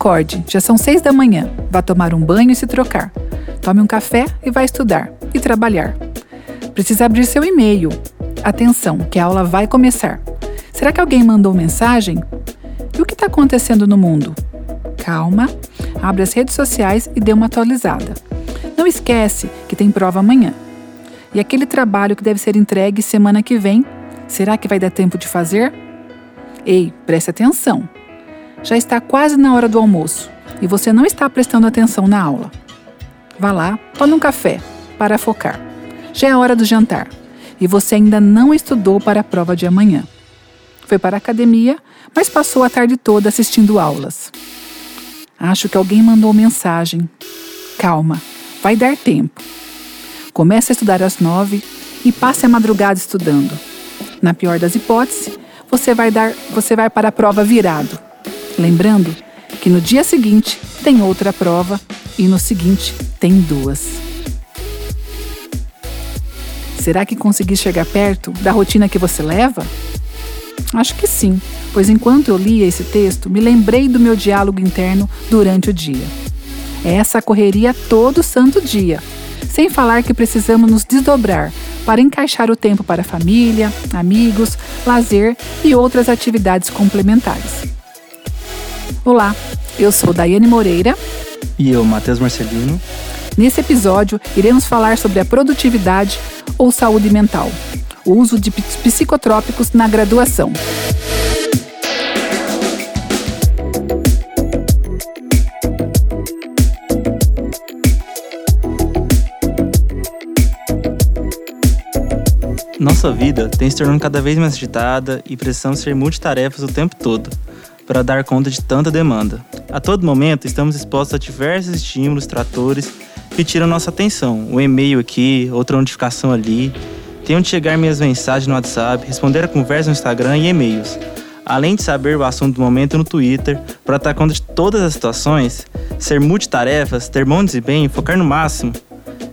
Acorde, já são seis da manhã. Vá tomar um banho e se trocar. Tome um café e vá estudar e trabalhar. Precisa abrir seu e-mail. Atenção, que a aula vai começar. Será que alguém mandou mensagem? E o que está acontecendo no mundo? Calma, abre as redes sociais e dê uma atualizada. Não esquece que tem prova amanhã. E aquele trabalho que deve ser entregue semana que vem, será que vai dar tempo de fazer? Ei, preste atenção. Já está quase na hora do almoço e você não está prestando atenção na aula. Vá lá, tome um café para focar. Já é hora do jantar e você ainda não estudou para a prova de amanhã. Foi para a academia, mas passou a tarde toda assistindo aulas. Acho que alguém mandou mensagem. Calma, vai dar tempo. Comece a estudar às nove e passe a madrugada estudando. Na pior das hipóteses, você vai dar, você vai para a prova virado. Lembrando que no dia seguinte tem outra prova e no seguinte tem duas. Será que consegui chegar perto da rotina que você leva? Acho que sim, pois enquanto eu lia esse texto, me lembrei do meu diálogo interno durante o dia. É essa correria todo santo dia, sem falar que precisamos nos desdobrar para encaixar o tempo para família, amigos, lazer e outras atividades complementares. Olá, eu sou Daiane Moreira. E eu, Matheus Marcelino. Nesse episódio, iremos falar sobre a produtividade ou saúde mental o uso de psicotrópicos na graduação. Nossa vida tem se tornando cada vez mais agitada e precisamos ser multitarefas o tempo todo para dar conta de tanta demanda. A todo momento estamos expostos a diversos estímulos, tratores que tiram nossa atenção. Um e-mail aqui, outra notificação ali, tenho de chegar minhas mensagens no WhatsApp, responder a conversa no Instagram e e-mails. Além de saber o assunto do momento no Twitter, para dar conta de todas as situações, ser multitarefas, ter bom desempenho focar no máximo,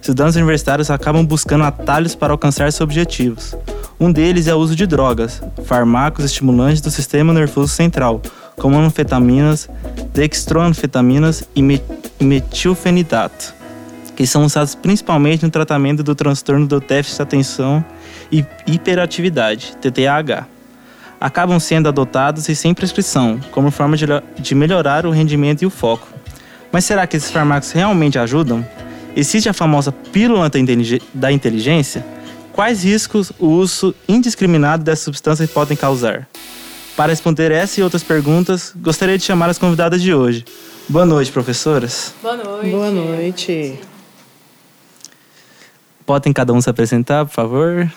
estudantes universitários acabam buscando atalhos para alcançar seus objetivos. Um deles é o uso de drogas, fármacos estimulantes do sistema nervoso central, como anfetaminas, dextroanfetaminas e metilfenidato que são usados principalmente no tratamento do transtorno do déficit de atenção e hiperatividade, TTAH. Acabam sendo adotados e sem prescrição, como forma de, melhorar o rendimento e o foco. Mas será que esses fármacos realmente ajudam? Existe a famosa pílula da inteligência? Quais riscos o uso indiscriminado dessas substâncias podem causar? Para responder essa e outras perguntas, gostaria de chamar as convidadas de hoje. Boa noite, professoras. Boa noite. Boa noite. Podem cada um se apresentar, por favor?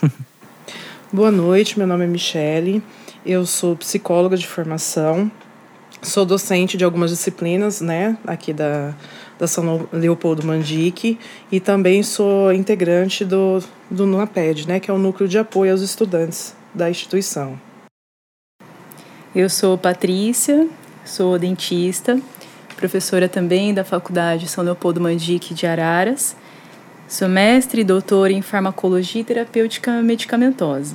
Boa noite, meu nome é Michele, eu sou psicóloga de formação, sou docente de algumas disciplinas, né, aqui da, da São Leopoldo Mandique, e também sou integrante do, do NUAPED, né, que é o Núcleo de Apoio aos Estudantes da instituição. Eu sou Patrícia, sou dentista, professora também da Faculdade São Leopoldo Mandique de Araras, Sou mestre e doutora em farmacologia e terapêutica medicamentosa.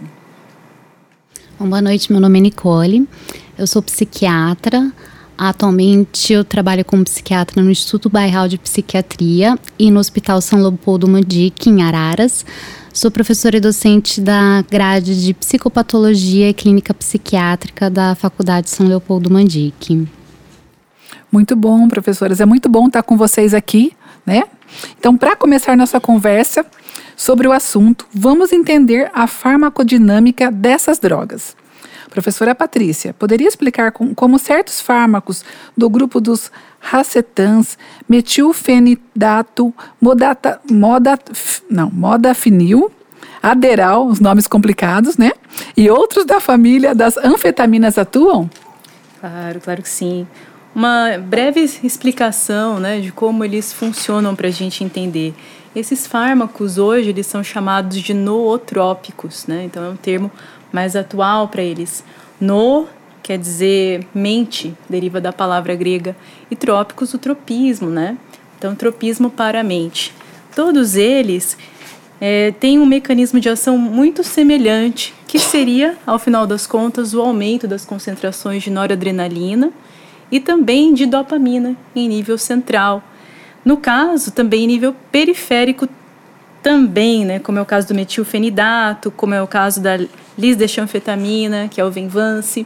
Bom, boa noite, meu nome é Nicole, eu sou psiquiatra. Atualmente eu trabalho como psiquiatra no Instituto Bairral de Psiquiatria e no Hospital São Leopoldo Mandique, em Araras. Sou professora e docente da grade de Psicopatologia e Clínica Psiquiátrica da Faculdade São Leopoldo Mandique. Muito bom, professoras. É muito bom estar com vocês aqui, né? Então, para começar nossa conversa sobre o assunto, vamos entender a farmacodinâmica dessas drogas. Professora Patrícia, poderia explicar com, como certos fármacos do grupo dos racetans, metilfenidato, modata, moda, não, modafinil, aderal, os nomes complicados, né? E outros da família das anfetaminas atuam? Claro, claro que sim uma breve explicação né, de como eles funcionam para a gente entender. Esses fármacos hoje eles são chamados de nootrópicos, né? então é um termo mais atual para eles. No quer dizer mente, deriva da palavra grega, e trópicos, o tropismo, né? Então, tropismo para a mente. Todos eles é, têm um mecanismo de ação muito semelhante, que seria, ao final das contas, o aumento das concentrações de noradrenalina e também de dopamina em nível central. No caso, também em nível periférico também, né, como é o caso do metilfenidato, como é o caso da lisdexanfetamina, que é o Venvance.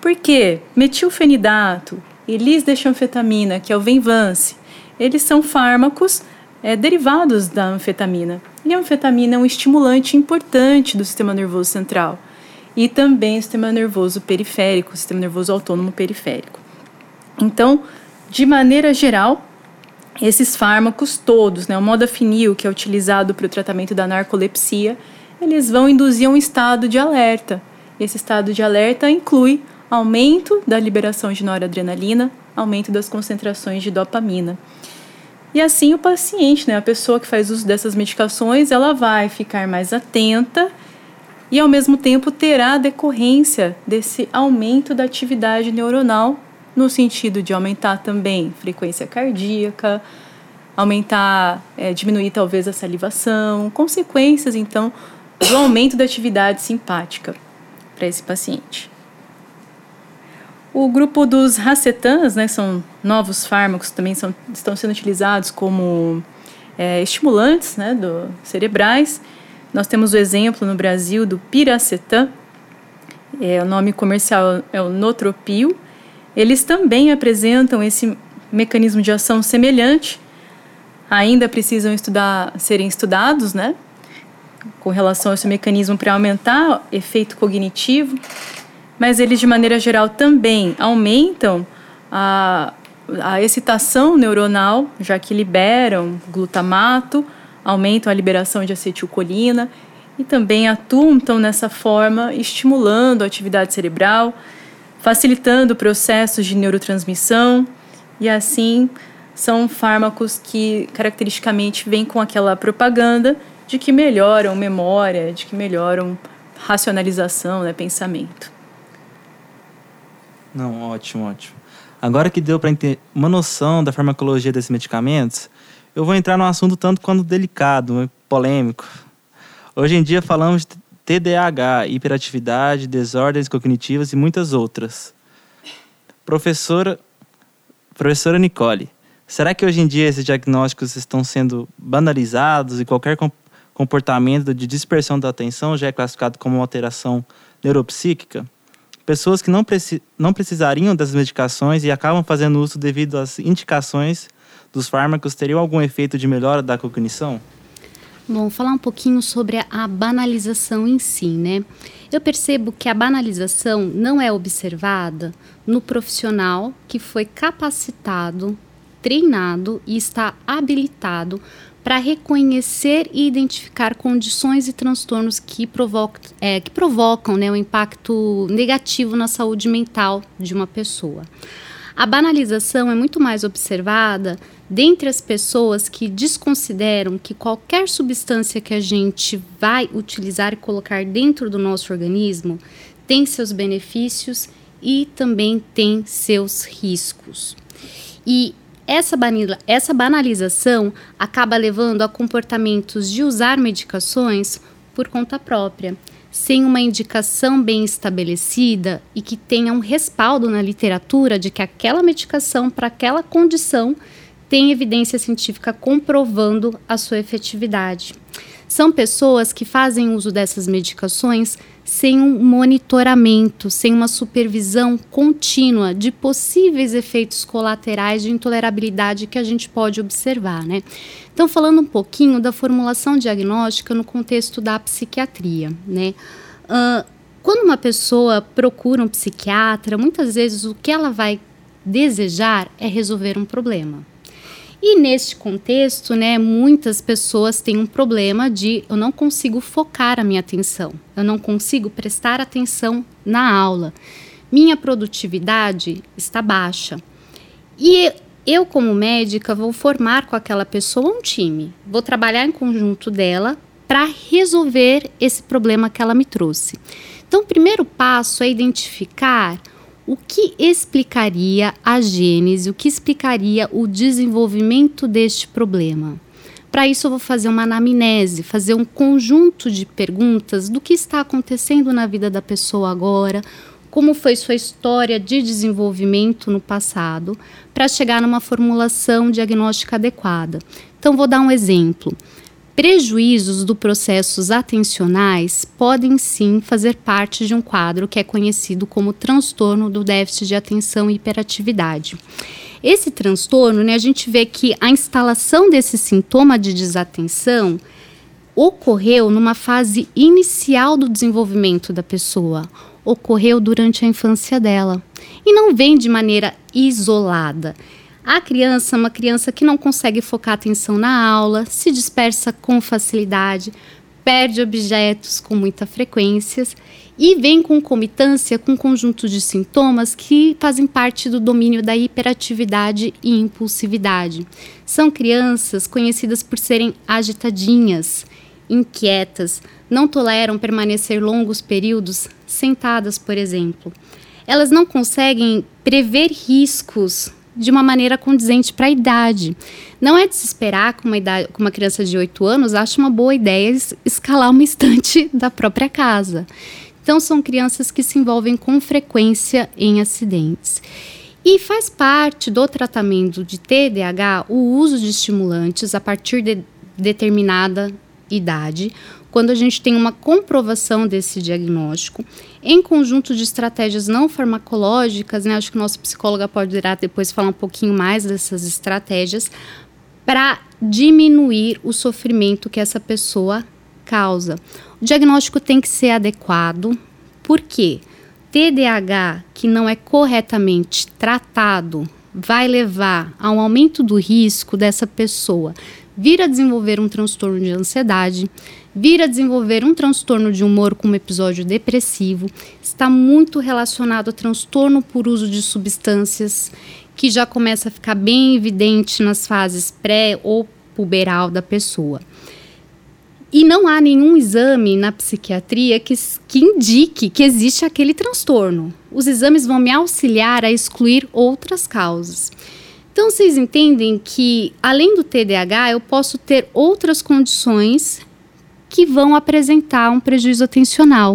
Por quê? Metilfenidato e lisdexanfetamina, que é o Venvance, eles são fármacos é, derivados da anfetamina. E a anfetamina é um estimulante importante do sistema nervoso central e também o sistema nervoso periférico, sistema nervoso autônomo periférico. Então, de maneira geral, esses fármacos todos, né, o modafinil, que é utilizado para o tratamento da narcolepsia, eles vão induzir um estado de alerta. Esse estado de alerta inclui aumento da liberação de noradrenalina, aumento das concentrações de dopamina. E assim o paciente, né, a pessoa que faz uso dessas medicações, ela vai ficar mais atenta e ao mesmo tempo terá decorrência desse aumento da atividade neuronal no sentido de aumentar também frequência cardíaca, aumentar, é, diminuir talvez a salivação, consequências então do aumento da atividade simpática para esse paciente. O grupo dos racetans, né, são novos fármacos, também são, estão sendo utilizados como é, estimulantes né, do, cerebrais. Nós temos o exemplo no Brasil do piracetam, é, o nome comercial é o notropil. Eles também apresentam esse mecanismo de ação semelhante, ainda precisam estudar, serem estudados, né, com relação a esse mecanismo para aumentar efeito cognitivo mas eles de maneira geral também aumentam a, a excitação neuronal, já que liberam glutamato, aumentam a liberação de acetilcolina e também atuam então, nessa forma, estimulando a atividade cerebral, facilitando processos de neurotransmissão e assim são fármacos que caracteristicamente vêm com aquela propaganda de que melhoram memória, de que melhoram racionalização, né, pensamento. Não, ótimo, ótimo. Agora que deu para ter uma noção da farmacologia desses medicamentos, eu vou entrar num assunto tanto quanto delicado, né, polêmico. Hoje em dia falamos de TDAH, hiperatividade, desordens cognitivas e muitas outras. Professora, professora Nicole, será que hoje em dia esses diagnósticos estão sendo banalizados e qualquer comportamento de dispersão da atenção já é classificado como uma alteração neuropsíquica? pessoas que não, preci não precisariam das medicações e acabam fazendo uso devido às indicações dos fármacos teriam algum efeito de melhora da cognição? Bom, falar um pouquinho sobre a banalização em si, né? Eu percebo que a banalização não é observada no profissional que foi capacitado, treinado e está habilitado para reconhecer e identificar condições e transtornos que, provoca, é, que provocam né, um impacto negativo na saúde mental de uma pessoa. A banalização é muito mais observada dentre as pessoas que desconsideram que qualquer substância que a gente vai utilizar e colocar dentro do nosso organismo tem seus benefícios e também tem seus riscos. E essa, essa banalização acaba levando a comportamentos de usar medicações por conta própria, sem uma indicação bem estabelecida e que tenha um respaldo na literatura de que aquela medicação para aquela condição tem evidência científica comprovando a sua efetividade. São pessoas que fazem uso dessas medicações sem um monitoramento, sem uma supervisão contínua de possíveis efeitos colaterais de intolerabilidade que a gente pode observar, né? Então, falando um pouquinho da formulação diagnóstica no contexto da psiquiatria, né? Uh, quando uma pessoa procura um psiquiatra, muitas vezes o que ela vai desejar é resolver um problema. E neste contexto, né, muitas pessoas têm um problema de eu não consigo focar a minha atenção, eu não consigo prestar atenção na aula. Minha produtividade está baixa. E eu, como médica, vou formar com aquela pessoa um time, vou trabalhar em conjunto dela para resolver esse problema que ela me trouxe. Então, o primeiro passo é identificar o que explicaria a gênese, o que explicaria o desenvolvimento deste problema. Para isso, eu vou fazer uma anamnese, fazer um conjunto de perguntas do que está acontecendo na vida da pessoa agora, como foi sua história de desenvolvimento no passado, para chegar numa formulação diagnóstica adequada. Então, vou dar um exemplo. Prejuízos do processos atencionais podem sim fazer parte de um quadro que é conhecido como transtorno do déficit de atenção e hiperatividade. Esse transtorno, né, a gente vê que a instalação desse sintoma de desatenção ocorreu numa fase inicial do desenvolvimento da pessoa, ocorreu durante a infância dela e não vem de maneira isolada. A criança é uma criança que não consegue focar atenção na aula, se dispersa com facilidade, perde objetos com muita frequência e vem com comitância com um conjunto de sintomas que fazem parte do domínio da hiperatividade e impulsividade. São crianças conhecidas por serem agitadinhas, inquietas, não toleram permanecer longos períodos sentadas, por exemplo. Elas não conseguem prever riscos de uma maneira condizente para a idade. Não é de se esperar que uma, idade, uma criança de 8 anos ache uma boa ideia escalar uma estante da própria casa. Então, são crianças que se envolvem com frequência em acidentes. E faz parte do tratamento de TDAH o uso de estimulantes a partir de determinada idade, quando a gente tem uma comprovação desse diagnóstico, em conjunto de estratégias não farmacológicas, né, acho que o nosso psicólogo pode irá depois falar um pouquinho mais dessas estratégias, para diminuir o sofrimento que essa pessoa causa. O diagnóstico tem que ser adequado, porque TDAH que não é corretamente tratado vai levar a um aumento do risco dessa pessoa vir a desenvolver um transtorno de ansiedade, vir a desenvolver um transtorno de humor com um episódio depressivo, está muito relacionado ao transtorno por uso de substâncias, que já começa a ficar bem evidente nas fases pré ou puberal da pessoa. E não há nenhum exame na psiquiatria que, que indique que existe aquele transtorno. Os exames vão me auxiliar a excluir outras causas. Então, vocês entendem que, além do TDAH, eu posso ter outras condições que vão apresentar um prejuízo atencional.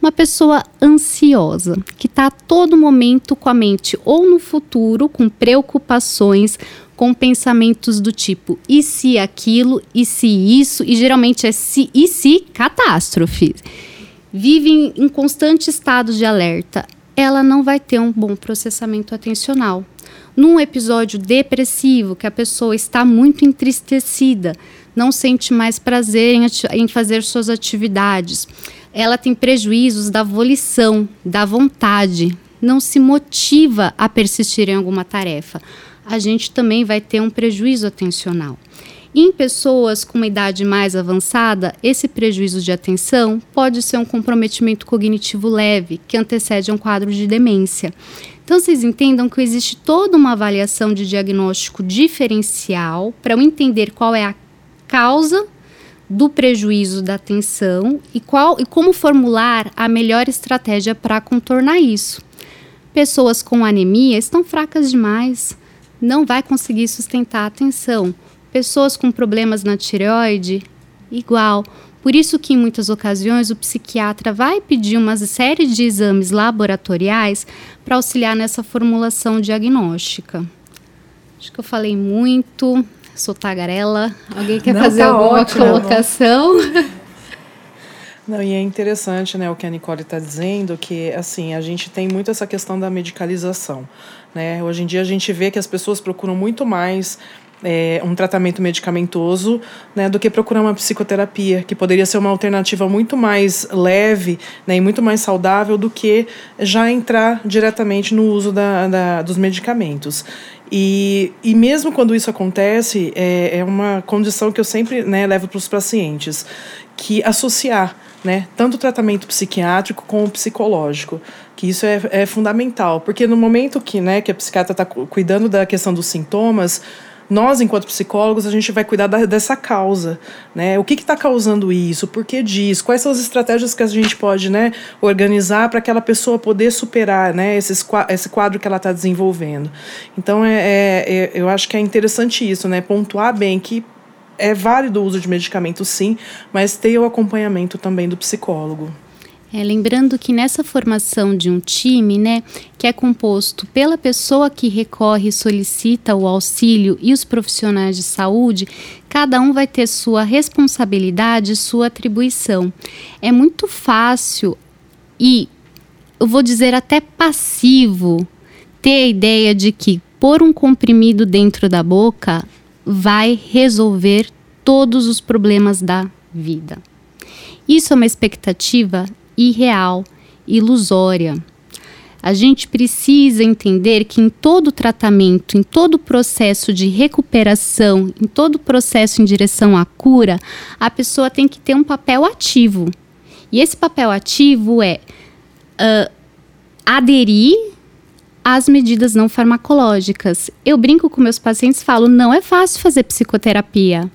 Uma pessoa ansiosa, que está a todo momento com a mente ou no futuro, com preocupações, com pensamentos do tipo e se aquilo, e se isso, e geralmente é se e se catástrofe. Vive em constante estado de alerta. Ela não vai ter um bom processamento atencional num episódio depressivo, que a pessoa está muito entristecida, não sente mais prazer em, em fazer suas atividades, ela tem prejuízos da volição, da vontade, não se motiva a persistir em alguma tarefa. A gente também vai ter um prejuízo atencional. Em pessoas com uma idade mais avançada, esse prejuízo de atenção pode ser um comprometimento cognitivo leve, que antecede um quadro de demência. Então, vocês entendam que existe toda uma avaliação de diagnóstico diferencial para entender qual é a causa do prejuízo da atenção e, qual, e como formular a melhor estratégia para contornar isso. Pessoas com anemia estão fracas demais, não vai conseguir sustentar a atenção. Pessoas com problemas na tireoide, igual. Por isso que em muitas ocasiões o psiquiatra vai pedir uma série de exames laboratoriais para auxiliar nessa formulação diagnóstica. Acho que eu falei muito, sou tagarela. Alguém quer Não, fazer tá alguma ótimo, colocação? Não, e é interessante, né, o que a Nicole está dizendo, que assim, a gente tem muito essa questão da medicalização. Né? Hoje em dia a gente vê que as pessoas procuram muito mais é, um tratamento medicamentoso né, do que procurar uma psicoterapia, que poderia ser uma alternativa muito mais leve né, e muito mais saudável do que já entrar diretamente no uso da, da dos medicamentos. E, e mesmo quando isso acontece, é, é uma condição que eu sempre né, levo para os pacientes, que associar né, tanto o tratamento psiquiátrico como o psicológico, que isso é, é fundamental, porque no momento que, né, que a psiquiatra está cuidando da questão dos sintomas, nós, enquanto psicólogos, a gente vai cuidar da, dessa causa, né? O que está causando isso? Por que diz? Quais são as estratégias que a gente pode, né, organizar para aquela pessoa poder superar, né, esses, esse quadro que ela está desenvolvendo? Então, é, é, é, eu acho que é interessante isso, né? Pontuar bem que é válido o uso de medicamentos, sim, mas ter o acompanhamento também do psicólogo. É, lembrando que nessa formação de um time, né, que é composto pela pessoa que recorre e solicita o auxílio e os profissionais de saúde, cada um vai ter sua responsabilidade, sua atribuição. É muito fácil e eu vou dizer até passivo ter a ideia de que pôr um comprimido dentro da boca vai resolver todos os problemas da vida. Isso é uma expectativa irreal, ilusória. A gente precisa entender que em todo tratamento, em todo processo de recuperação, em todo processo em direção à cura, a pessoa tem que ter um papel ativo. E esse papel ativo é uh, aderir às medidas não farmacológicas. Eu brinco com meus pacientes, falo, não é fácil fazer psicoterapia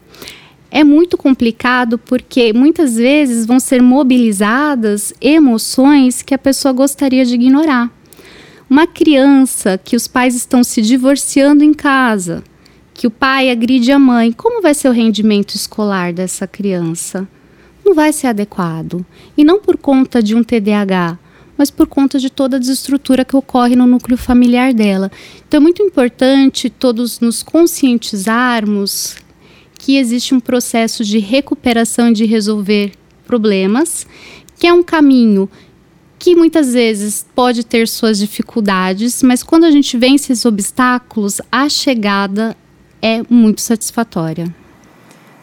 é muito complicado porque muitas vezes vão ser mobilizadas emoções que a pessoa gostaria de ignorar. Uma criança que os pais estão se divorciando em casa, que o pai agride a mãe, como vai ser o rendimento escolar dessa criança? Não vai ser adequado. E não por conta de um TDAH, mas por conta de toda a desestrutura que ocorre no núcleo familiar dela. Então é muito importante todos nos conscientizarmos que existe um processo de recuperação de resolver problemas, que é um caminho que muitas vezes pode ter suas dificuldades, mas quando a gente vence esses obstáculos, a chegada é muito satisfatória.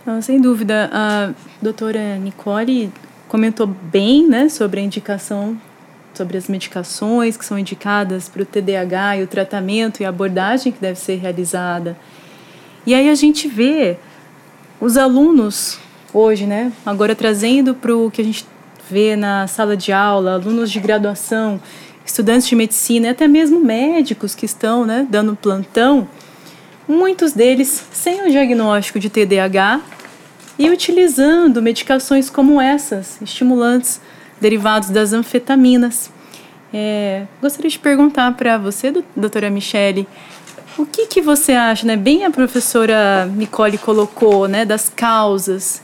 Não, sem dúvida. A doutora Nicole comentou bem né, sobre a indicação, sobre as medicações que são indicadas para o TDAH e o tratamento e a abordagem que deve ser realizada. E aí a gente vê os alunos hoje, né, agora trazendo para o que a gente vê na sala de aula, alunos de graduação, estudantes de medicina até mesmo médicos que estão né, dando plantão, muitos deles sem o diagnóstico de TDAH e utilizando medicações como essas, estimulantes derivados das anfetaminas. É, gostaria de perguntar para você, doutora Michele, o que, que você acha, né? Bem a professora Nicole colocou, né? Das causas.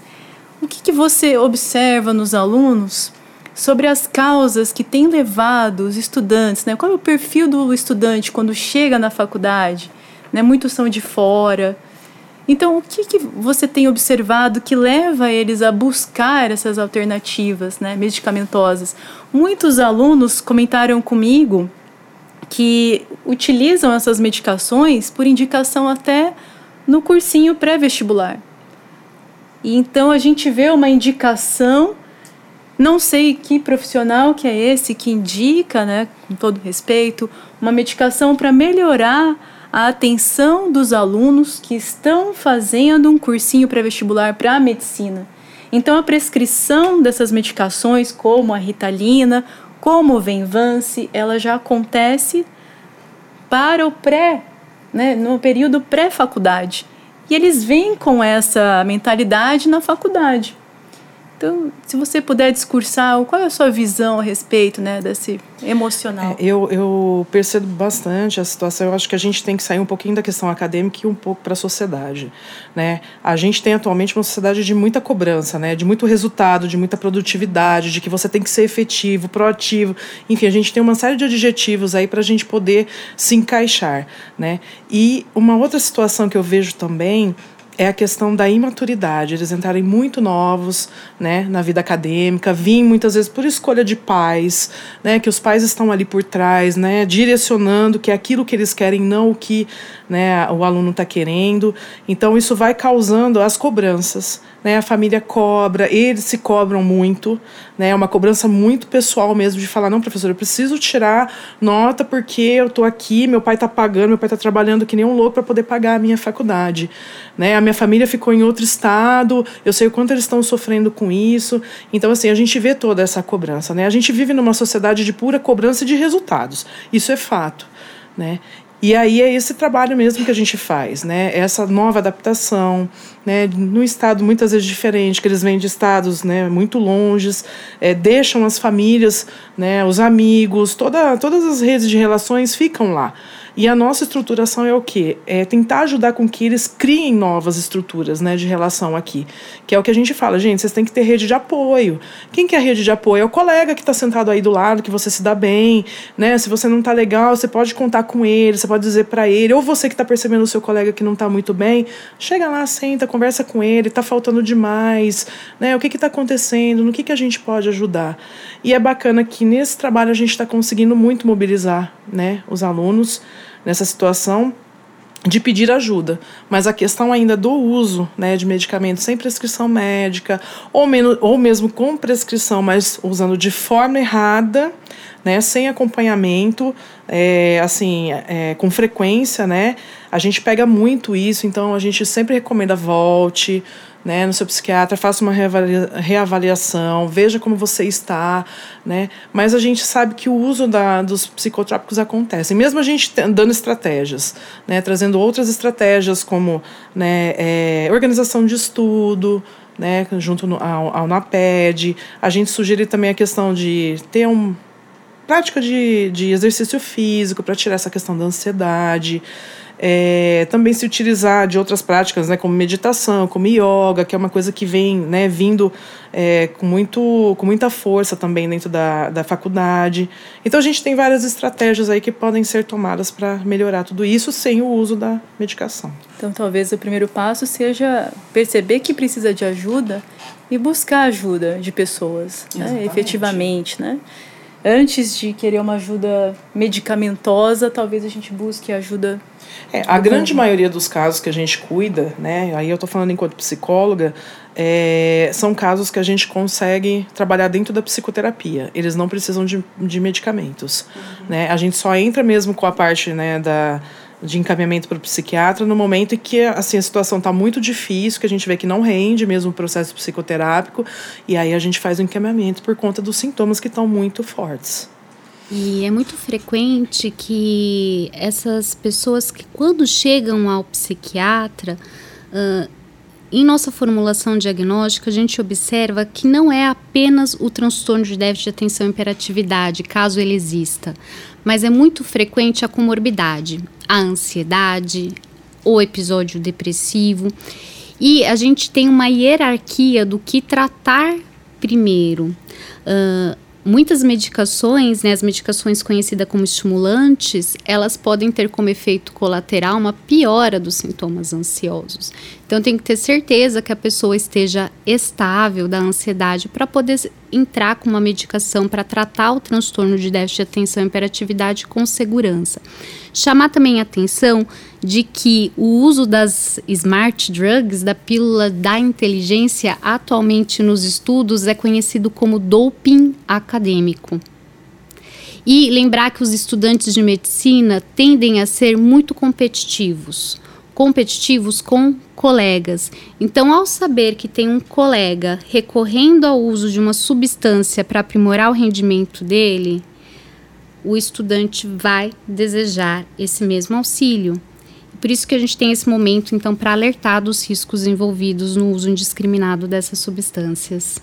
O que, que você observa nos alunos sobre as causas que têm levado os estudantes, né? Qual é o perfil do estudante quando chega na faculdade? Né? Muitos são de fora. Então, o que, que você tem observado que leva eles a buscar essas alternativas né, medicamentosas? Muitos alunos comentaram comigo que utilizam essas medicações por indicação até no cursinho pré-vestibular. E então a gente vê uma indicação, não sei que profissional que é esse que indica, né, com todo respeito, uma medicação para melhorar a atenção dos alunos que estão fazendo um cursinho pré-vestibular para a medicina. Então a prescrição dessas medicações, como a Ritalina como o Venvance, ela já acontece para o pré, né, no período pré-faculdade. E eles vêm com essa mentalidade na faculdade. Então, se você puder discursar, qual é a sua visão a respeito né, desse emocional? É, eu, eu percebo bastante a situação. Eu acho que a gente tem que sair um pouquinho da questão acadêmica e um pouco para a sociedade. Né? A gente tem atualmente uma sociedade de muita cobrança, né? de muito resultado, de muita produtividade, de que você tem que ser efetivo, proativo. Enfim, a gente tem uma série de adjetivos aí para a gente poder se encaixar. Né? E uma outra situação que eu vejo também é a questão da imaturidade, eles entrarem muito novos né, na vida acadêmica, vêm muitas vezes por escolha de pais, né, que os pais estão ali por trás, né, direcionando que é aquilo que eles querem, não o que né, o aluno está querendo. Então, isso vai causando as cobranças. Né, a família cobra, eles se cobram muito, né, é uma cobrança muito pessoal mesmo de falar, não, professor, eu preciso tirar nota porque eu estou aqui, meu pai está pagando, meu pai está trabalhando que nem um louco para poder pagar a minha faculdade. Né, a minha família ficou em outro estado, eu sei o quanto eles estão sofrendo com isso. Então, assim, a gente vê toda essa cobrança. Né? A gente vive numa sociedade de pura cobrança de resultados. Isso é fato. Né? E aí é esse trabalho mesmo que a gente faz, né? Essa nova adaptação, né? No estado muitas vezes diferente, que eles vêm de estados, né? Muito longes, é, deixam as famílias, né? Os amigos, toda, todas as redes de relações ficam lá. E a nossa estruturação é o quê? É tentar ajudar com que eles criem novas estruturas né, de relação aqui. Que é o que a gente fala, gente, vocês têm que ter rede de apoio. Quem que é rede de apoio? É o colega que está sentado aí do lado, que você se dá bem, né? Se você não está legal, você pode contar com ele, você pode dizer para ele, ou você que está percebendo o seu colega que não está muito bem, chega lá, senta, conversa com ele, está faltando demais, né? O que está acontecendo, no que, que a gente pode ajudar. E é bacana que nesse trabalho a gente está conseguindo muito mobilizar né, os alunos nessa situação de pedir ajuda, mas a questão ainda do uso né, de medicamentos sem prescrição médica, ou, menos, ou mesmo com prescrição, mas usando de forma errada, né, sem acompanhamento, é, assim, é, com frequência, né, a gente pega muito isso, então a gente sempre recomenda volte, né, no seu psiquiatra, faça uma reavaliação, veja como você está, né? Mas a gente sabe que o uso da, dos psicotrópicos acontece, mesmo a gente dando estratégias, né, trazendo outras estratégias como, né, é, organização de estudo, né, junto no, ao, ao NAPED, a gente sugere também a questão de ter um prática de, de exercício físico para tirar essa questão da ansiedade, é, também se utilizar de outras práticas, né, como meditação, como yoga, que é uma coisa que vem né, vindo é, com, muito, com muita força também dentro da, da faculdade. Então a gente tem várias estratégias aí que podem ser tomadas para melhorar tudo isso sem o uso da medicação. Então talvez o primeiro passo seja perceber que precisa de ajuda e buscar ajuda de pessoas, né, efetivamente, né? Antes de querer uma ajuda medicamentosa, talvez a gente busque ajuda é, a grande maioria dos casos que a gente cuida, né, aí eu estou falando enquanto psicóloga, é, são casos que a gente consegue trabalhar dentro da psicoterapia. Eles não precisam de, de medicamentos. Uhum. Né? A gente só entra mesmo com a parte né, da, de encaminhamento para o psiquiatra no momento em que assim, a situação está muito difícil, que a gente vê que não rende mesmo o processo psicoterápico, e aí a gente faz o encaminhamento por conta dos sintomas que estão muito fortes. E é muito frequente que essas pessoas que, quando chegam ao psiquiatra, uh, em nossa formulação diagnóstica, a gente observa que não é apenas o transtorno de déficit de atenção e hiperatividade, caso ele exista, mas é muito frequente a comorbidade, a ansiedade, o episódio depressivo. E a gente tem uma hierarquia do que tratar primeiro. Uh, Muitas medicações, né, as medicações conhecidas como estimulantes, elas podem ter como efeito colateral uma piora dos sintomas ansiosos. Então tem que ter certeza que a pessoa esteja estável da ansiedade para poder entrar com uma medicação para tratar o transtorno de déficit de atenção e hiperatividade com segurança. Chamar também a atenção de que o uso das smart drugs, da pílula da inteligência, atualmente nos estudos é conhecido como doping acadêmico. E lembrar que os estudantes de medicina tendem a ser muito competitivos competitivos com colegas. Então, ao saber que tem um colega recorrendo ao uso de uma substância para aprimorar o rendimento dele, o estudante vai desejar esse mesmo auxílio. Por isso que a gente tem esse momento, então, para alertar dos riscos envolvidos no uso indiscriminado dessas substâncias.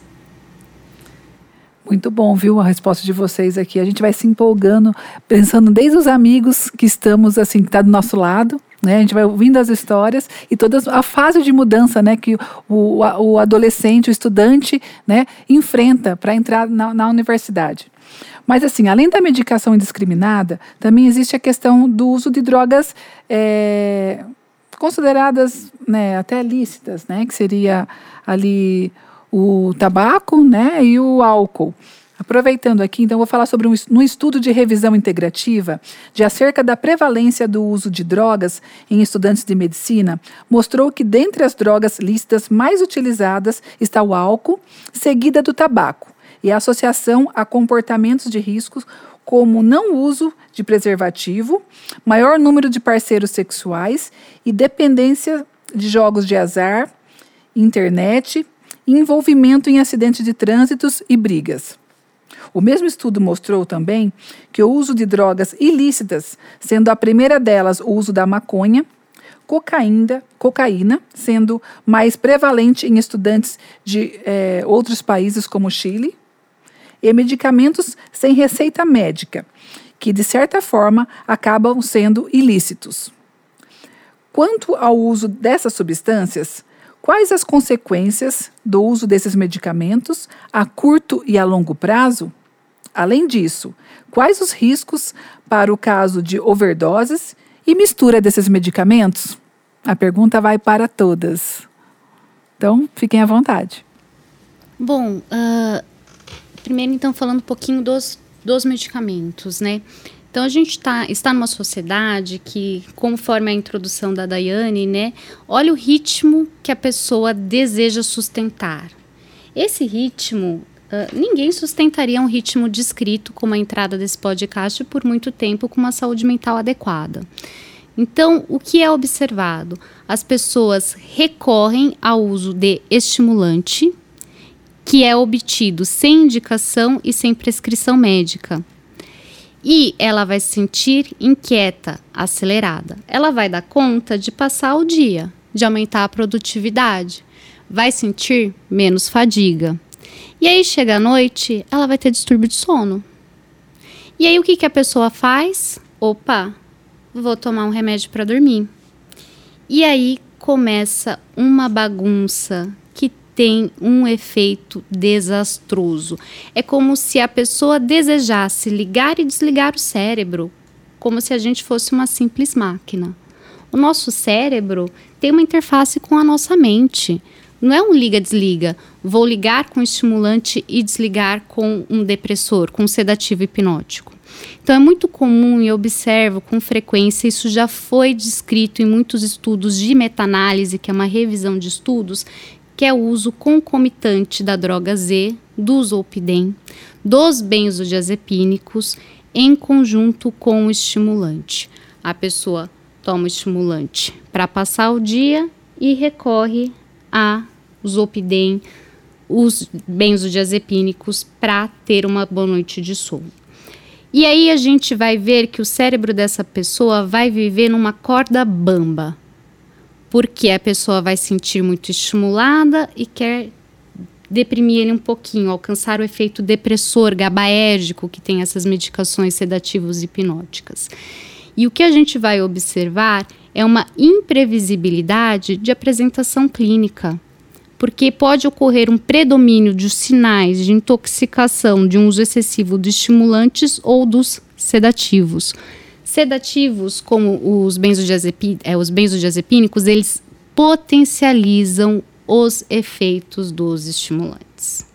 Muito bom, viu, a resposta de vocês aqui. A gente vai se empolgando, pensando desde os amigos que estamos, assim, que está do nosso lado, né? A gente vai ouvindo as histórias e toda a fase de mudança né, que o, o adolescente, o estudante né, enfrenta para entrar na, na universidade. Mas, assim, além da medicação indiscriminada, também existe a questão do uso de drogas é, consideradas né, até lícitas, né, que seria ali o tabaco né, e o álcool. Aproveitando aqui, então, vou falar sobre um, um estudo de revisão integrativa de acerca da prevalência do uso de drogas em estudantes de medicina, mostrou que dentre as drogas listas mais utilizadas está o álcool, seguida do tabaco, e a associação a comportamentos de riscos como não uso de preservativo, maior número de parceiros sexuais e dependência de jogos de azar, internet, envolvimento em acidentes de trânsitos e brigas. O mesmo estudo mostrou também que o uso de drogas ilícitas, sendo a primeira delas o uso da maconha, cocaína, cocaína sendo mais prevalente em estudantes de eh, outros países como Chile, e medicamentos sem receita médica, que de certa forma acabam sendo ilícitos. Quanto ao uso dessas substâncias, quais as consequências do uso desses medicamentos a curto e a longo prazo? Além disso, quais os riscos para o caso de overdoses e mistura desses medicamentos? A pergunta vai para todas. Então, fiquem à vontade. Bom, uh, primeiro então falando um pouquinho dos, dos medicamentos, né? Então a gente tá, está numa sociedade que, conforme a introdução da Daiane, né, olha o ritmo que a pessoa deseja sustentar. Esse ritmo, uh, ninguém sustentaria um ritmo descrito como a entrada desse podcast por muito tempo com uma saúde mental adequada. Então, o que é observado? As pessoas recorrem ao uso de estimulante, que é obtido sem indicação e sem prescrição médica. E ela vai se sentir inquieta, acelerada. Ela vai dar conta de passar o dia, de aumentar a produtividade. Vai sentir menos fadiga. E aí chega a noite, ela vai ter distúrbio de sono. E aí o que, que a pessoa faz? Opa, vou tomar um remédio para dormir. E aí começa uma bagunça que tem um efeito desastroso. É como se a pessoa desejasse ligar e desligar o cérebro, como se a gente fosse uma simples máquina. O nosso cérebro tem uma interface com a nossa mente. Não é um liga-desliga. Vou ligar com estimulante e desligar com um depressor, com um sedativo hipnótico. Então é muito comum e observo com frequência, isso já foi descrito em muitos estudos de meta-análise, que é uma revisão de estudos, que é o uso concomitante da droga Z, do zolpidem, dos benzodiazepínicos em conjunto com o estimulante. A pessoa toma o estimulante para passar o dia e recorre a zolpidem, os benzodiazepínicos para ter uma boa noite de sono. E aí a gente vai ver que o cérebro dessa pessoa vai viver numa corda bamba. Porque a pessoa vai sentir muito estimulada e quer deprimir ele um pouquinho, alcançar o efeito depressor, gabaérgico que tem essas medicações sedativas hipnóticas. E o que a gente vai observar é uma imprevisibilidade de apresentação clínica porque pode ocorrer um predomínio de sinais de intoxicação de um uso excessivo de estimulantes ou dos sedativos. Sedativos, como os, é, os benzodiazepínicos, eles potencializam os efeitos dos estimulantes.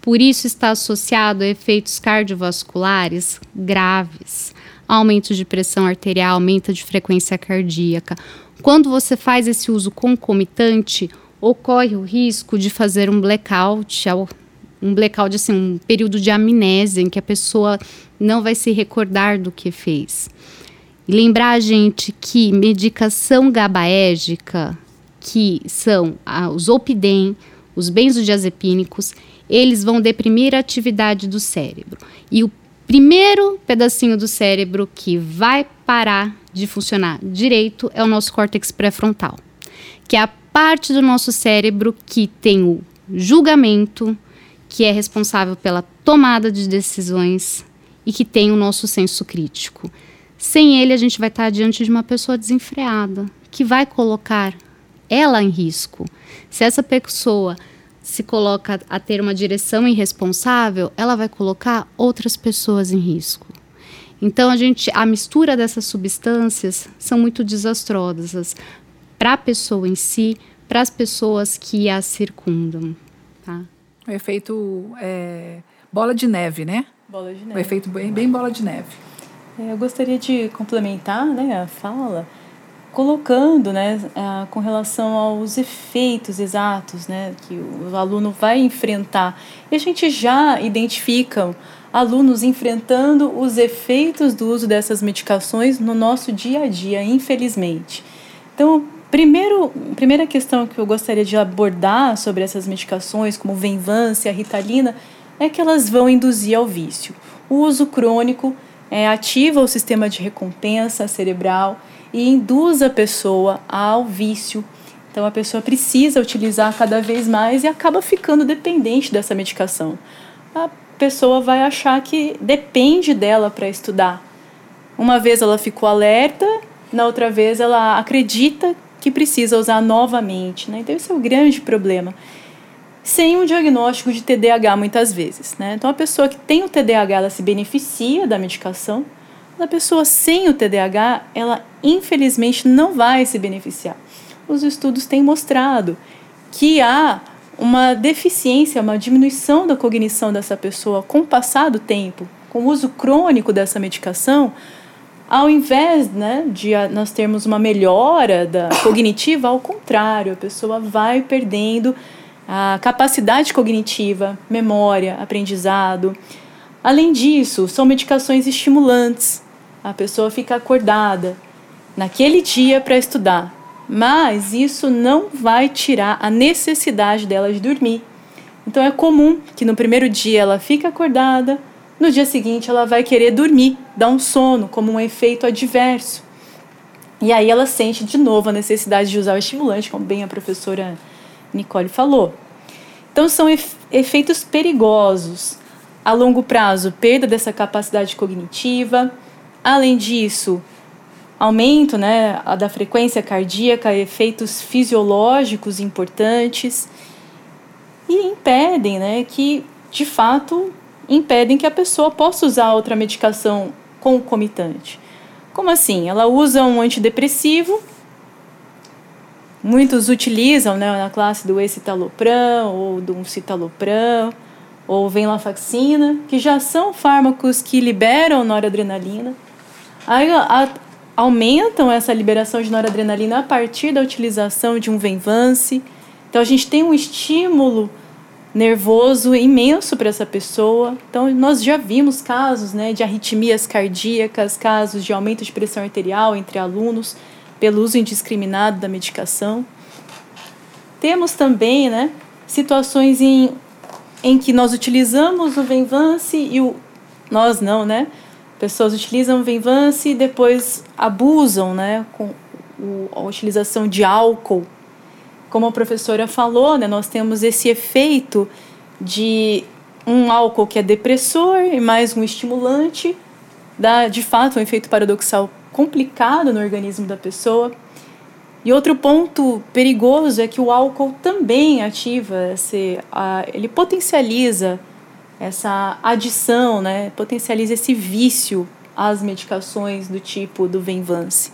Por isso está associado a efeitos cardiovasculares graves, aumento de pressão arterial, aumento de frequência cardíaca. Quando você faz esse uso concomitante, ocorre o risco de fazer um blackout, um blackout, assim, um período de amnésia em que a pessoa não vai se recordar do que fez. E lembrar a gente que medicação gabaérgica, que são ah, os opidem, os benzodiazepínicos, eles vão deprimir a atividade do cérebro. E o primeiro pedacinho do cérebro que vai parar de funcionar direito é o nosso córtex pré-frontal, que é a parte do nosso cérebro que tem o julgamento, que é responsável pela tomada de decisões e que tem o nosso senso crítico. Sem ele, a gente vai estar diante de uma pessoa desenfreada, que vai colocar ela em risco. Se essa pessoa se coloca a ter uma direção irresponsável, ela vai colocar outras pessoas em risco. Então a gente, a mistura dessas substâncias são muito desastrosas para a pessoa em si, para as pessoas que a circundam. Tá? O efeito é, bola de neve, né? Bola de neve. O efeito bem, bem bola de neve. É, eu gostaria de complementar né, a fala colocando né, com relação aos efeitos exatos né, que o aluno vai enfrentar. E a gente já identifica alunos enfrentando os efeitos do uso dessas medicações no nosso dia a dia, infelizmente. Então, Primeiro, primeira questão que eu gostaria de abordar sobre essas medicações, como Venvance, a Ritalina, é que elas vão induzir ao vício. O uso crônico é, ativa o sistema de recompensa cerebral e induz a pessoa ao vício. Então a pessoa precisa utilizar cada vez mais e acaba ficando dependente dessa medicação. A pessoa vai achar que depende dela para estudar. Uma vez ela ficou alerta, na outra vez ela acredita que precisa usar novamente. Né? Então esse é o grande problema. Sem um diagnóstico de TDAH muitas vezes. Né? Então a pessoa que tem o TDAH ela se beneficia da medicação, a pessoa sem o TDAH ela infelizmente não vai se beneficiar os estudos têm mostrado que há uma deficiência, uma diminuição da cognição dessa pessoa com o passar do tempo, com o uso crônico dessa medicação, ao invés né, de nós termos uma melhora da cognitiva, ao contrário, a pessoa vai perdendo a capacidade cognitiva, memória, aprendizado. Além disso, são medicações estimulantes. A pessoa fica acordada naquele dia para estudar, mas isso não vai tirar a necessidade dela de dormir. Então é comum que no primeiro dia ela fique acordada, no dia seguinte ela vai querer dormir, dar um sono, como um efeito adverso. E aí ela sente de novo a necessidade de usar o estimulante, como bem a professora Nicole falou. Então são efeitos perigosos. A longo prazo, perda dessa capacidade cognitiva. Além disso, aumento né, da frequência cardíaca, efeitos fisiológicos importantes e impedem né, que, de fato, impedem que a pessoa possa usar outra medicação concomitante. Como assim? Ela usa um antidepressivo, muitos utilizam né, na classe do escitalopram ou do citalopram ou venlafaxina, que já são fármacos que liberam noradrenalina. Aí a, aumentam essa liberação de noradrenalina a partir da utilização de um Venvance. Então a gente tem um estímulo nervoso imenso para essa pessoa. Então nós já vimos casos, né, de arritmias cardíacas, casos de aumento de pressão arterial entre alunos pelo uso indiscriminado da medicação. Temos também, né, situações em em que nós utilizamos o Venvance e o nós não, né? pessoas utilizam Venvance e depois abusam né, com a utilização de álcool. Como a professora falou, né, nós temos esse efeito de um álcool que é depressor e mais um estimulante, dá de fato um efeito paradoxal complicado no organismo da pessoa. E outro ponto perigoso é que o álcool também ativa, a, ele potencializa essa adição, né, potencializa esse vício às medicações do tipo do Venvance.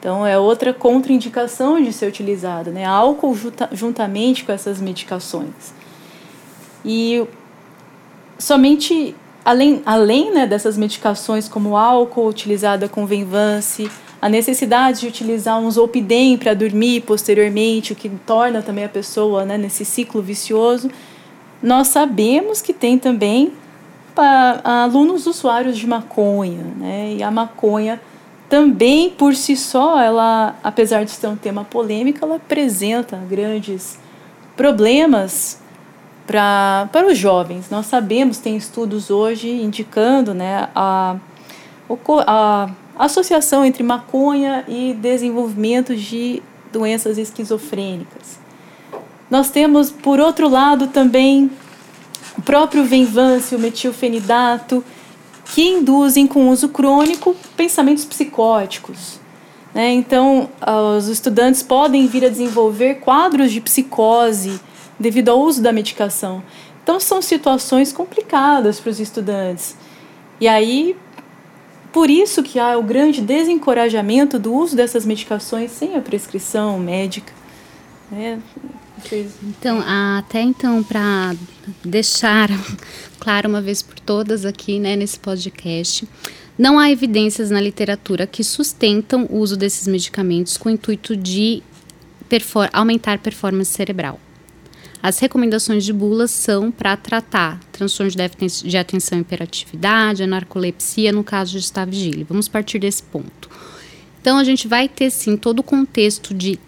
Então, é outra contraindicação de ser utilizado, né? Álcool junta, juntamente com essas medicações. E somente, além, além né, dessas medicações como álcool utilizada com Venvance, a necessidade de utilizar um Zolpidem para dormir posteriormente, o que torna também a pessoa né, nesse ciclo vicioso, nós sabemos que tem também alunos usuários de maconha, né? E a maconha também por si só, ela, apesar de ser um tema polêmico, ela apresenta grandes problemas para para os jovens. Nós sabemos, tem estudos hoje indicando, né, a, a associação entre maconha e desenvolvimento de doenças esquizofrênicas. Nós temos, por outro lado, também o próprio Venvance, o metilfenidato, que induzem com uso crônico pensamentos psicóticos. Né? Então, os estudantes podem vir a desenvolver quadros de psicose devido ao uso da medicação. Então, são situações complicadas para os estudantes. E aí, por isso que há o grande desencorajamento do uso dessas medicações sem a prescrição médica. Né? Então, até então, para deixar claro uma vez por todas aqui, né, nesse podcast, não há evidências na literatura que sustentam o uso desses medicamentos com o intuito de perfor aumentar performance cerebral. As recomendações de bulas são para tratar transtornos de, atenção e hiperatividade, a narcolepsia, no caso de estar vigília. Vamos partir desse ponto. Então, a gente vai ter, sim, todo o contexto de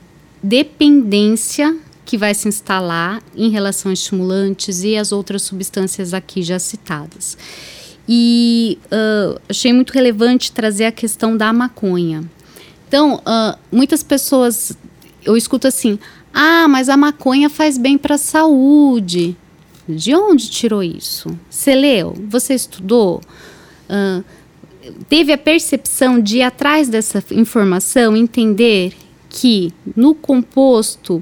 dependência que vai se instalar em relação a estimulantes e as outras substâncias aqui já citadas. E uh, achei muito relevante trazer a questão da maconha. Então, uh, muitas pessoas, eu escuto assim: ah, mas a maconha faz bem para a saúde. De onde tirou isso? Você leu? Você estudou? Uh, teve a percepção de ir atrás dessa informação, entender que no composto,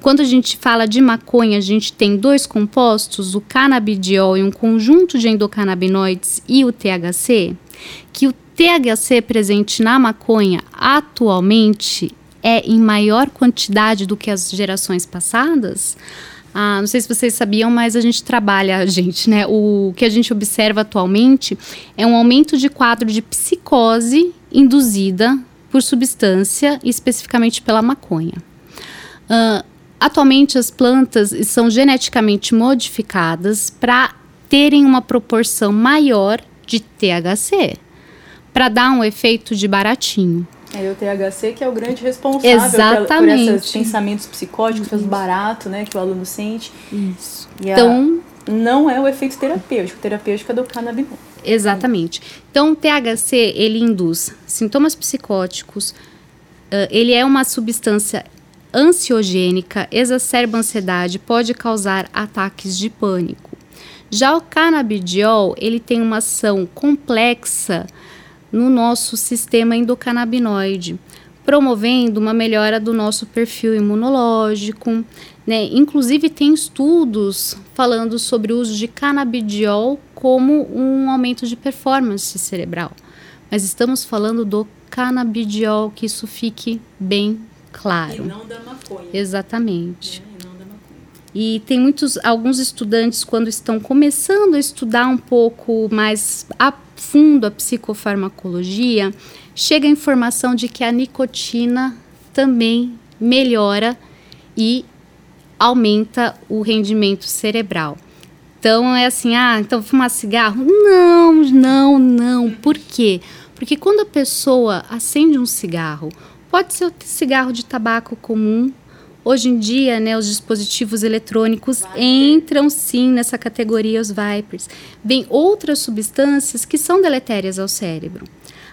quando a gente fala de maconha, a gente tem dois compostos, o canabidiol e um conjunto de endocannabinoides e o THC, que o THC presente na maconha atualmente é em maior quantidade do que as gerações passadas. Ah, não sei se vocês sabiam, mas a gente trabalha, a gente, né? O que a gente observa atualmente é um aumento de quadro de psicose induzida por substância, especificamente pela maconha. Uh, atualmente, as plantas são geneticamente modificadas para terem uma proporção maior de THC, para dar um efeito de baratinho. É o THC que é o grande responsável Exatamente. por, esses pensamentos psicóticos, faz barato, né, que o aluno sente. Isso. E então, a, não é o efeito terapêutico, o terapêutico é do canabinol. Exatamente. Então, o THC, ele induz sintomas psicóticos, uh, ele é uma substância ansiogênica, exacerba ansiedade, pode causar ataques de pânico. Já o canabidiol, ele tem uma ação complexa no nosso sistema endocannabinoide, promovendo uma melhora do nosso perfil imunológico. Né? Inclusive, tem estudos falando sobre o uso de canabidiol como um aumento de performance cerebral. Mas estamos falando do canabidiol, que isso fique bem claro. E não da maconha. Exatamente. É, e tem muitos, alguns estudantes, quando estão começando a estudar um pouco mais a fundo a psicofarmacologia, chega a informação de que a nicotina também melhora e aumenta o rendimento cerebral. Então é assim, ah, então fumar cigarro? Não, não, não. Por quê? Porque quando a pessoa acende um cigarro, pode ser o cigarro de tabaco comum, Hoje em dia, né, os dispositivos eletrônicos Viper. entram sim nessa categoria, os Vipers. Vem outras substâncias que são deletérias ao cérebro.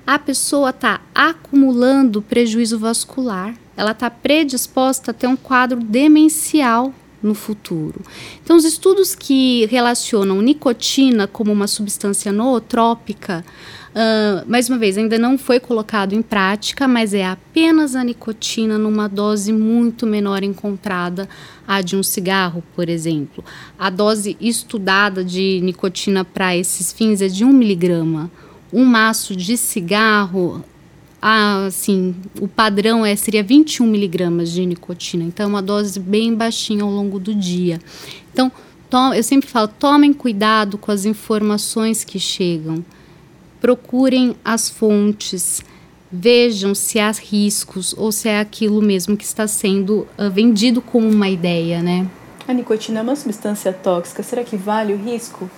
A pessoa está acumulando prejuízo vascular, ela está predisposta a ter um quadro demencial no futuro. Então, os estudos que relacionam nicotina como uma substância nootrópica Uh, mais uma vez, ainda não foi colocado em prática, mas é apenas a nicotina numa dose muito menor encontrada a de um cigarro, por exemplo. A dose estudada de nicotina para esses fins é de 1 miligrama. Um maço de cigarro, ah, assim, o padrão é, seria 21 miligramas de nicotina. Então, é uma dose bem baixinha ao longo do dia. Então, eu sempre falo, tomem cuidado com as informações que chegam procurem as fontes, vejam se há riscos ou se é aquilo mesmo que está sendo uh, vendido como uma ideia, né? A nicotina é uma substância tóxica, será que vale o risco?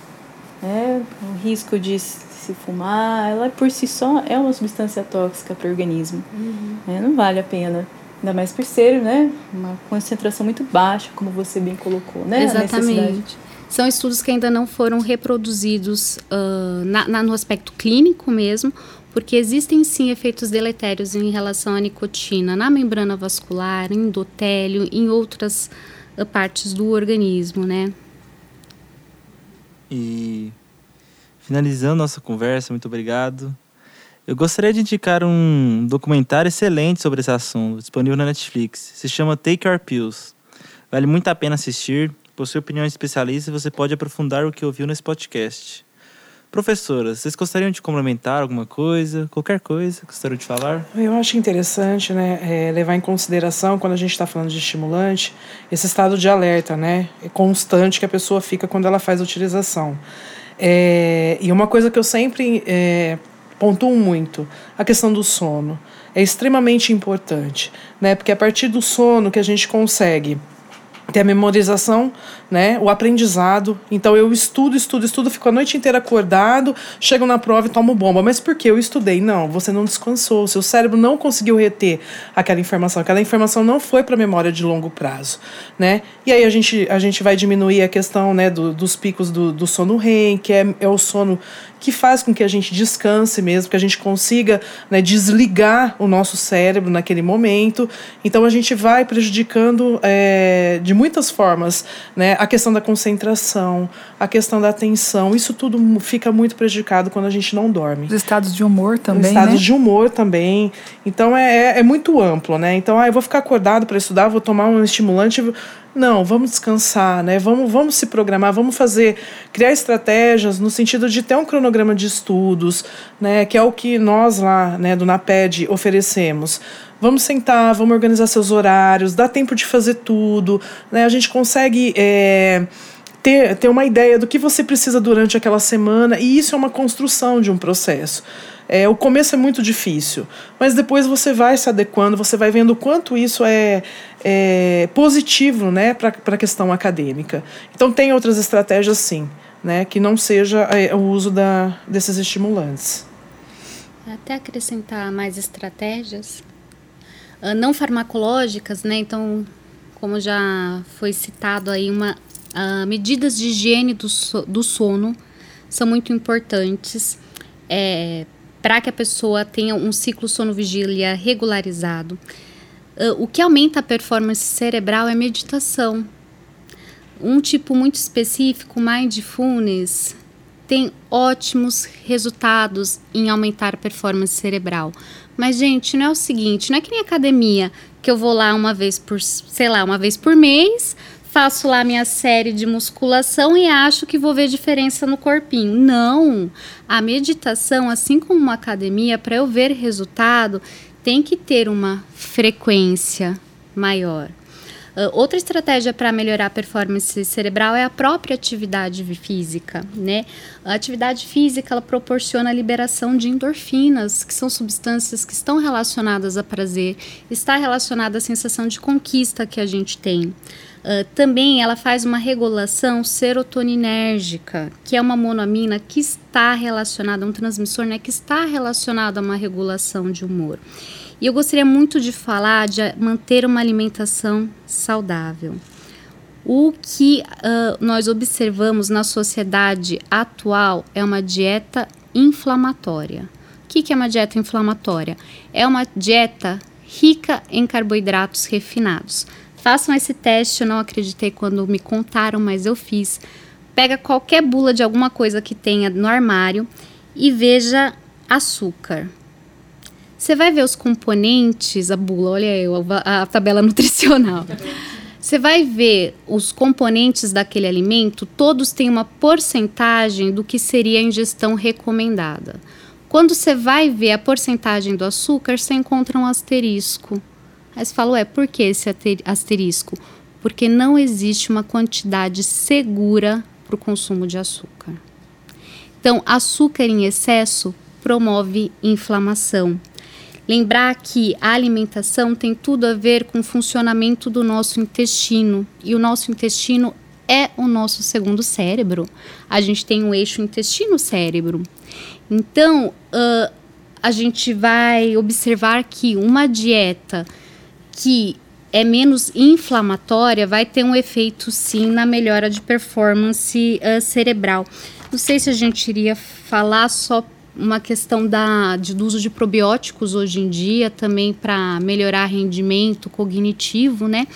É, o risco de se fumar, ela por si só é uma substância tóxica para o organismo. Uhum. É, não vale a pena. Ainda mais por ser, né, uma concentração muito baixa, como você bem colocou, né? Exatamente. São estudos que ainda não foram reproduzidos uh, na, na, no aspecto clínico mesmo, porque existem sim efeitos deletérios em relação à nicotina na membrana vascular, em endotélio, em outras uh, partes do organismo, né? E finalizando nossa conversa, muito obrigado. Eu gostaria de indicar um documentário excelente sobre esse assunto, disponível na Netflix. Se chama Take Your Pills. Vale muito a pena assistir possui opinião especialista e você pode aprofundar o que ouviu nesse podcast. Professoras, vocês gostariam de complementar alguma coisa, qualquer coisa que gostariam de falar? Eu acho interessante né, é, levar em consideração, quando a gente está falando de estimulante, esse estado de alerta né, é constante que a pessoa fica quando ela faz a utilização. É, e uma coisa que eu sempre é, pontuo muito, a questão do sono. É extremamente importante, né, porque é a partir do sono que a gente consegue tem a memorização, né? O aprendizado. Então eu estudo, estudo, estudo, fico a noite inteira acordado, chego na prova e tomo bomba. Mas por que eu estudei? Não, você não descansou, seu cérebro não conseguiu reter aquela informação, aquela informação não foi para memória de longo prazo, né? E aí a gente, a gente vai diminuir a questão, né, do, dos picos do, do sono REM, que é, é o sono que faz com que a gente descanse mesmo, que a gente consiga né, desligar o nosso cérebro naquele momento. Então a gente vai prejudicando é, de muitas formas né, a questão da concentração, a questão da atenção. Isso tudo fica muito prejudicado quando a gente não dorme. Os estados de humor também. Os estados né? de humor também. Então é, é, é muito amplo, né? Então, ah, eu vou ficar acordado para estudar, vou tomar um estimulante não, vamos descansar, né? Vamos, vamos se programar, vamos fazer, criar estratégias no sentido de ter um cronograma de estudos, né? Que é o que nós lá, né, do NAPED oferecemos. Vamos sentar, vamos organizar seus horários, dá tempo de fazer tudo, né? A gente consegue é, ter, ter uma ideia do que você precisa durante aquela semana e isso é uma construção de um processo. É, o começo é muito difícil, mas depois você vai se adequando, você vai vendo o quanto isso é, é positivo né, para a questão acadêmica. Então, tem outras estratégias, sim, né, que não seja é, o uso da, desses estimulantes. Até acrescentar mais estratégias, uh, não farmacológicas, né? Então, como já foi citado aí, uma, uh, medidas de higiene do, so, do sono são muito importantes. É, para que a pessoa tenha um ciclo sono-vigília regularizado. Uh, o que aumenta a performance cerebral é meditação. Um tipo muito específico, mindfulness, tem ótimos resultados em aumentar a performance cerebral. Mas, gente, não é o seguinte, não é que nem academia, que eu vou lá uma vez por, sei lá, uma vez por mês, faço lá minha série de musculação e acho que vou ver diferença no corpinho. Não! A meditação, assim como uma academia, para eu ver resultado, tem que ter uma frequência maior. Uh, outra estratégia para melhorar a performance cerebral é a própria atividade física, né? A atividade física ela proporciona a liberação de endorfinas, que são substâncias que estão relacionadas a prazer, está relacionada à sensação de conquista que a gente tem. Uh, também ela faz uma regulação serotoninérgica, que é uma monoamina que está relacionada, um transmissor né, que está relacionado a uma regulação de humor. E eu gostaria muito de falar de manter uma alimentação saudável. O que uh, nós observamos na sociedade atual é uma dieta inflamatória. O que, que é uma dieta inflamatória? É uma dieta rica em carboidratos refinados Façam esse teste, eu não acreditei quando me contaram, mas eu fiz. Pega qualquer bula de alguma coisa que tenha no armário e veja açúcar. Você vai ver os componentes, a bula, olha eu, a, a tabela nutricional. Você vai ver os componentes daquele alimento, todos têm uma porcentagem do que seria a ingestão recomendada. Quando você vai ver a porcentagem do açúcar, você encontra um asterisco. Aí você fala, ué, por que esse asterisco? Porque não existe uma quantidade segura para o consumo de açúcar. Então, açúcar em excesso promove inflamação. Lembrar que a alimentação tem tudo a ver com o funcionamento do nosso intestino. E o nosso intestino é o nosso segundo cérebro. A gente tem um eixo intestino-cérebro. Então, uh, a gente vai observar que uma dieta que é menos inflamatória, vai ter um efeito sim na melhora de performance uh, cerebral. Não sei se a gente iria falar só uma questão da, de, do uso de probióticos hoje em dia também para melhorar rendimento cognitivo, né?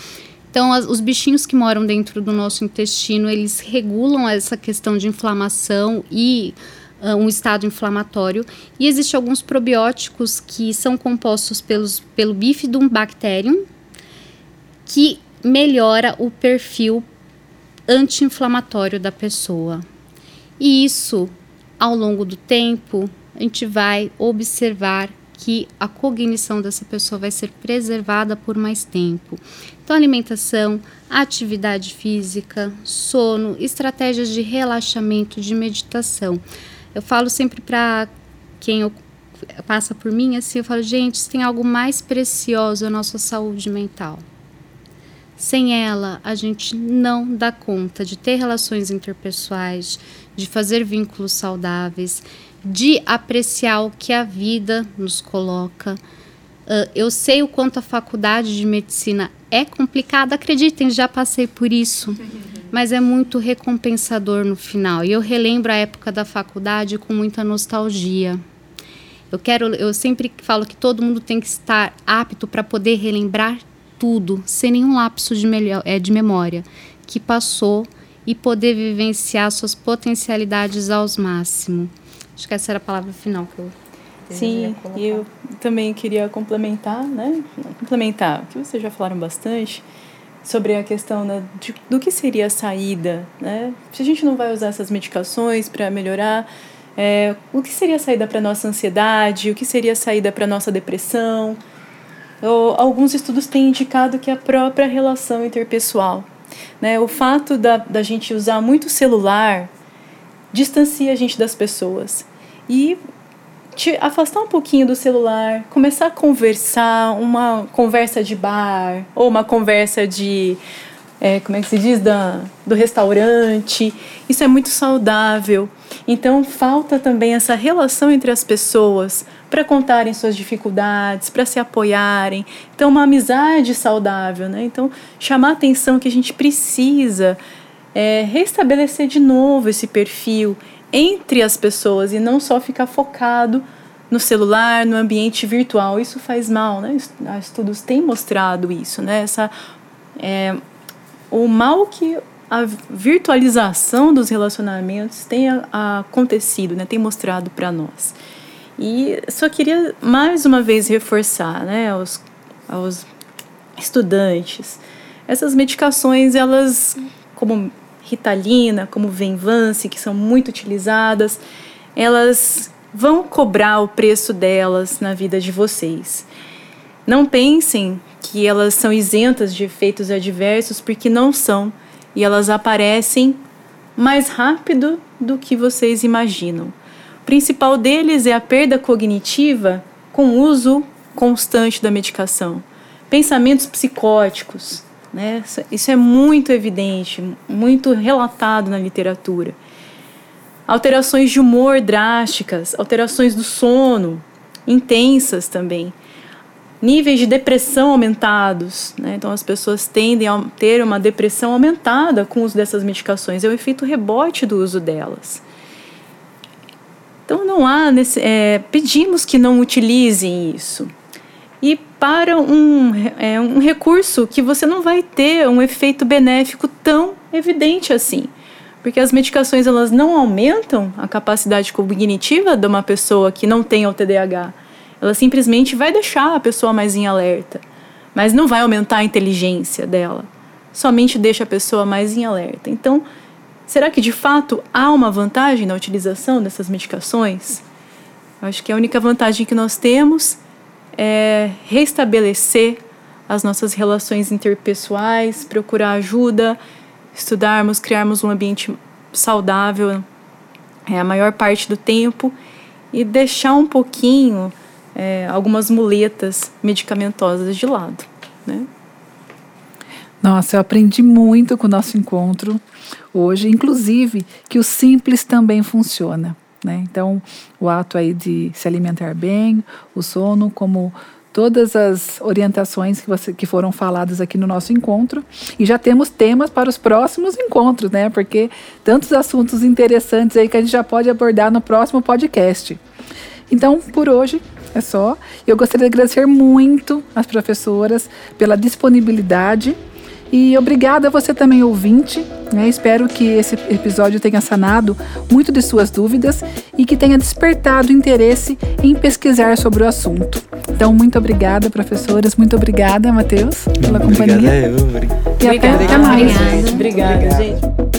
Então, as, os bichinhos que moram dentro do nosso intestino, eles regulam essa questão de inflamação e uh, um estado inflamatório. E existem alguns probióticos que são compostos pelos, pelo Bifidum bacterium, que melhora o perfil anti-inflamatório da pessoa. E isso, ao longo do tempo, a gente vai observar que a cognição dessa pessoa vai ser preservada por mais tempo. Então, alimentação, atividade física, sono, estratégias de relaxamento, de meditação. Eu falo sempre para quem eu, passa por mim assim, eu falo, gente, se tem algo mais precioso é a nossa saúde mental. Sem ela, a gente não dá conta de ter relações interpessoais, de fazer vínculos saudáveis, de apreciar o que a vida nos coloca. Uh, eu sei o quanto a faculdade de medicina é complicada, acreditem, já passei por isso, mas é muito recompensador no final. E eu relembro a época da faculdade com muita nostalgia. Eu quero, eu sempre falo que todo mundo tem que estar apto para poder relembrar tudo, sem nenhum lapso de, é, de memória que passou e poder vivenciar suas potencialidades aos máximos. Acho que essa era a palavra final que eu Sim, e eu também queria complementar, né? Complementar, que vocês já falaram bastante sobre a questão né, de, do que seria a saída, né? Se a gente não vai usar essas medicações para melhorar, é, o que seria a saída para nossa ansiedade, o que seria a saída para nossa depressão, alguns estudos têm indicado que a própria relação interpessoal. Né? O fato da, da gente usar muito celular distancia a gente das pessoas. E te afastar um pouquinho do celular, começar a conversar, uma conversa de bar, ou uma conversa de. É, como é que se diz? Da, do restaurante. Isso é muito saudável. Então, falta também essa relação entre as pessoas para contarem suas dificuldades, para se apoiarem. Então, uma amizade saudável, né? Então, chamar a atenção que a gente precisa é, restabelecer de novo esse perfil entre as pessoas e não só ficar focado no celular, no ambiente virtual. Isso faz mal, né? Estudos têm mostrado isso, né? Essa, é, o mal que a virtualização dos relacionamentos tem acontecido, né? Tem mostrado para nós. E só queria mais uma vez reforçar, né, aos, aos estudantes, essas medicações, elas, como Ritalina, como Venvance, que são muito utilizadas, elas vão cobrar o preço delas na vida de vocês. Não pensem que elas são isentas de efeitos adversos, porque não são, e elas aparecem mais rápido do que vocês imaginam principal deles é a perda cognitiva com uso constante da medicação. Pensamentos psicóticos, né? Isso é muito evidente, muito relatado na literatura. Alterações de humor drásticas, alterações do sono, intensas também. Níveis de depressão aumentados, né? então as pessoas tendem a ter uma depressão aumentada com o uso dessas medicações, é o efeito rebote do uso delas. Então não há nesse, é, pedimos que não utilizem isso. E para um, é, um recurso que você não vai ter um efeito benéfico tão evidente assim. Porque as medicações elas não aumentam a capacidade cognitiva de uma pessoa que não tem o TDAH. Ela simplesmente vai deixar a pessoa mais em alerta, mas não vai aumentar a inteligência dela. Somente deixa a pessoa mais em alerta. Então, Será que de fato há uma vantagem na utilização dessas medicações? Acho que a única vantagem que nós temos é restabelecer as nossas relações interpessoais, procurar ajuda, estudarmos, criarmos um ambiente saudável é, a maior parte do tempo e deixar um pouquinho é, algumas muletas medicamentosas de lado. Né? Nossa, eu aprendi muito com o nosso encontro hoje, inclusive que o simples também funciona. Né? Então, o ato aí de se alimentar bem, o sono, como todas as orientações que, você, que foram faladas aqui no nosso encontro. E já temos temas para os próximos encontros, né? Porque tantos assuntos interessantes aí que a gente já pode abordar no próximo podcast. Então, por hoje é só. Eu gostaria de agradecer muito às professoras pela disponibilidade e obrigada a você também, ouvinte. Né? Espero que esse episódio tenha sanado muito de suas dúvidas e que tenha despertado interesse em pesquisar sobre o assunto. Então, muito obrigada, professoras. Muito obrigada, Matheus, pela companhia. Obrigada, eu. E até, até mais. Obrigada, gente.